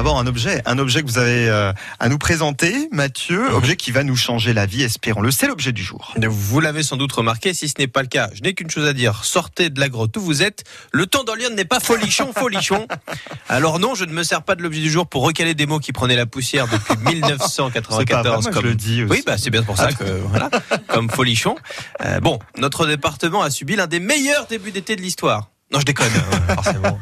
D'abord un objet, un objet que vous avez euh, à nous présenter, Mathieu, Mhm. objet qui va nous changer la vie, espérons-le. C'est l'objet du jour. Vous l'avez sans doute remarqué, si ce n'est pas le cas, je n'ai qu'une chose à dire. Sortez de la grotte où vous êtes. Le temps d'en lire n'est pas folichon, folichon. Alors non, je ne me sers pas de l'objet du jour pour recaler des mots qui prenaient la poussière depuis C'est pas vrai, 1994. moi, comme... je le dis aussi. Oui, bah c'est bien pour ça que voilà, comme folichon. Euh, bon, notre département a subi l'un des meilleurs débuts d'été de l'histoire. Non, je déconne, forcément.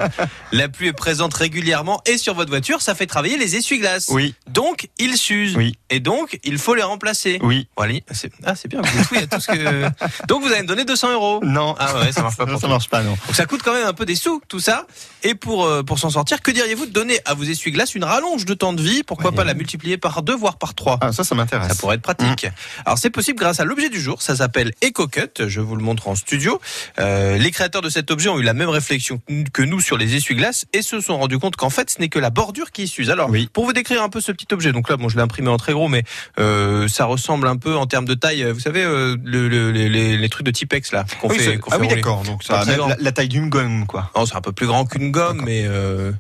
La pluie est présente régulièrement et sur votre voiture, ça fait travailler les essuie-glaces. Oui, Donc, ils s'usent. Oui. Et donc, il faut les remplacer. oui. Voilà, c'est ah, c'est bien, vous êtes oui à tout ce que. Donc, vous allez me donner 200 euros. Non. Ah ouais, ça marche pas pour ça marche pas, non. Donc, ça coûte quand même un peu des sous, tout ça. Et pour, euh, pour s'en sortir, que diriez-vous de donner à vos essuie-glaces une rallonge de temps de vie? Pourquoi Ouais. pas la multiplier par deux, voire par trois? Ah, ça, ça m'intéresse. ça pourrait être pratique. Alors c'est possible grâce à l'objet du jour. Ça s'appelle EcoCut. Je vous le montre en studio. Euh, les créateurs de cet objet ont eu la même réflexion que nous sur les essuie-glaces et se sont rendus compte qu'en fait ce n'est que la bordure qui s'use. Alors Oui. pour vous décrire un peu ce petit objet, donc là bon je l'ai imprimé en très gros, mais euh, ça ressemble un peu en termes de taille. Vous savez euh, le- le- les, trucs de Tipex là qu'on Oui, fait. ah fait oui, d'accord. Donc, ça, la, la taille d'une gomme, quoi. Non, c'est un peu plus grand qu'une gomme, mais euh,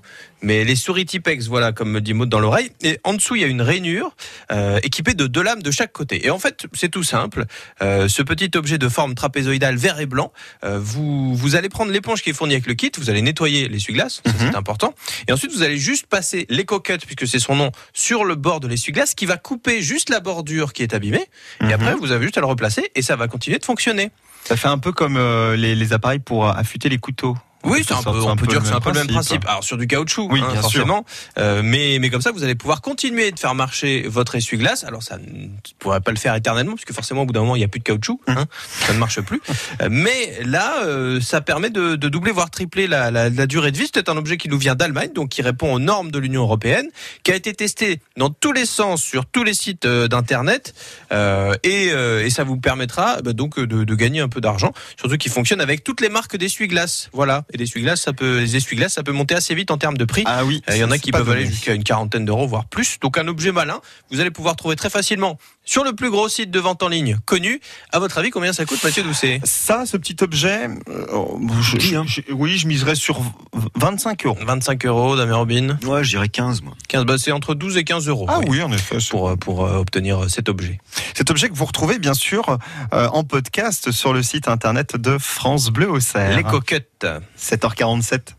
mais les souris Tipex, voilà, comme me dit Maud dans l'oreille. Et en dessous, il y a une rainure euh, équipée de deux lames de chaque côté. Et en fait, c'est tout simple. Euh, ce petit objet de forme trapézoïdale vert et blanc, euh, vous vous allez prendre l'éponge qui est fournie avec le kit, vous allez nettoyer l'essuie-glace, Mhm. c'est important. Et ensuite, vous allez juste passer l'éco-cut, puisque c'est son nom, sur le bord de l'essuie-glace, qui va couper juste la bordure qui est abîmée. Et Mhm. après, vous avez juste à le replacer et ça va continuer de fonctionner. Ça fait un peu comme les, les appareils pour affûter les couteaux. Oui, c'est un peu, on peut dire que c'est un peu le même principe. Alors sur du caoutchouc, Oui, hein, bien sûr. Euh, mais mais comme ça, vous allez pouvoir continuer de faire marcher votre essuie-glace. Alors ça ne pourrait pas le faire éternellement, puisque forcément au bout d'un moment il n'y a plus de caoutchouc, hein, ça ne marche plus. Euh, mais là, euh, ça permet de, de doubler voire tripler la, la, la durée de vie. C'est un objet qui nous vient d'Allemagne, donc qui répond aux normes de l'Union européenne, qui a été testé dans tous les sens sur tous les sites d'internet, euh, et, et ça vous permettra bah, donc de, de gagner un peu d'argent, surtout qu'il fonctionne avec toutes les marques d'essuie-glace. Voilà, et ça peut, les essuie-glaces, ça peut monter assez vite en termes de prix. Ah oui. Euh, Il y en a qui peuvent aller jusqu'à une quarantaine d'euros, voire plus. Donc un objet malin, vous allez pouvoir trouver très facilement sur le plus gros site de vente en ligne connu. À votre avis, combien ça coûte, Mathieu Doucet? Ça, ce petit objet, euh, je- Dis, hein. je- oui, je miserais sur 25 euros. 25 euros, Damien Robin. Ouais, je dirais 15, moi. 15, bah, c'est entre 12 et 15 euros. Ah oui, oui, en effet. c'est- Pour, euh, pour euh, obtenir euh, cet objet. Cet objet que vous retrouvez bien sûr euh, en podcast sur le site internet de France Bleu au Les coquettes. 7h47.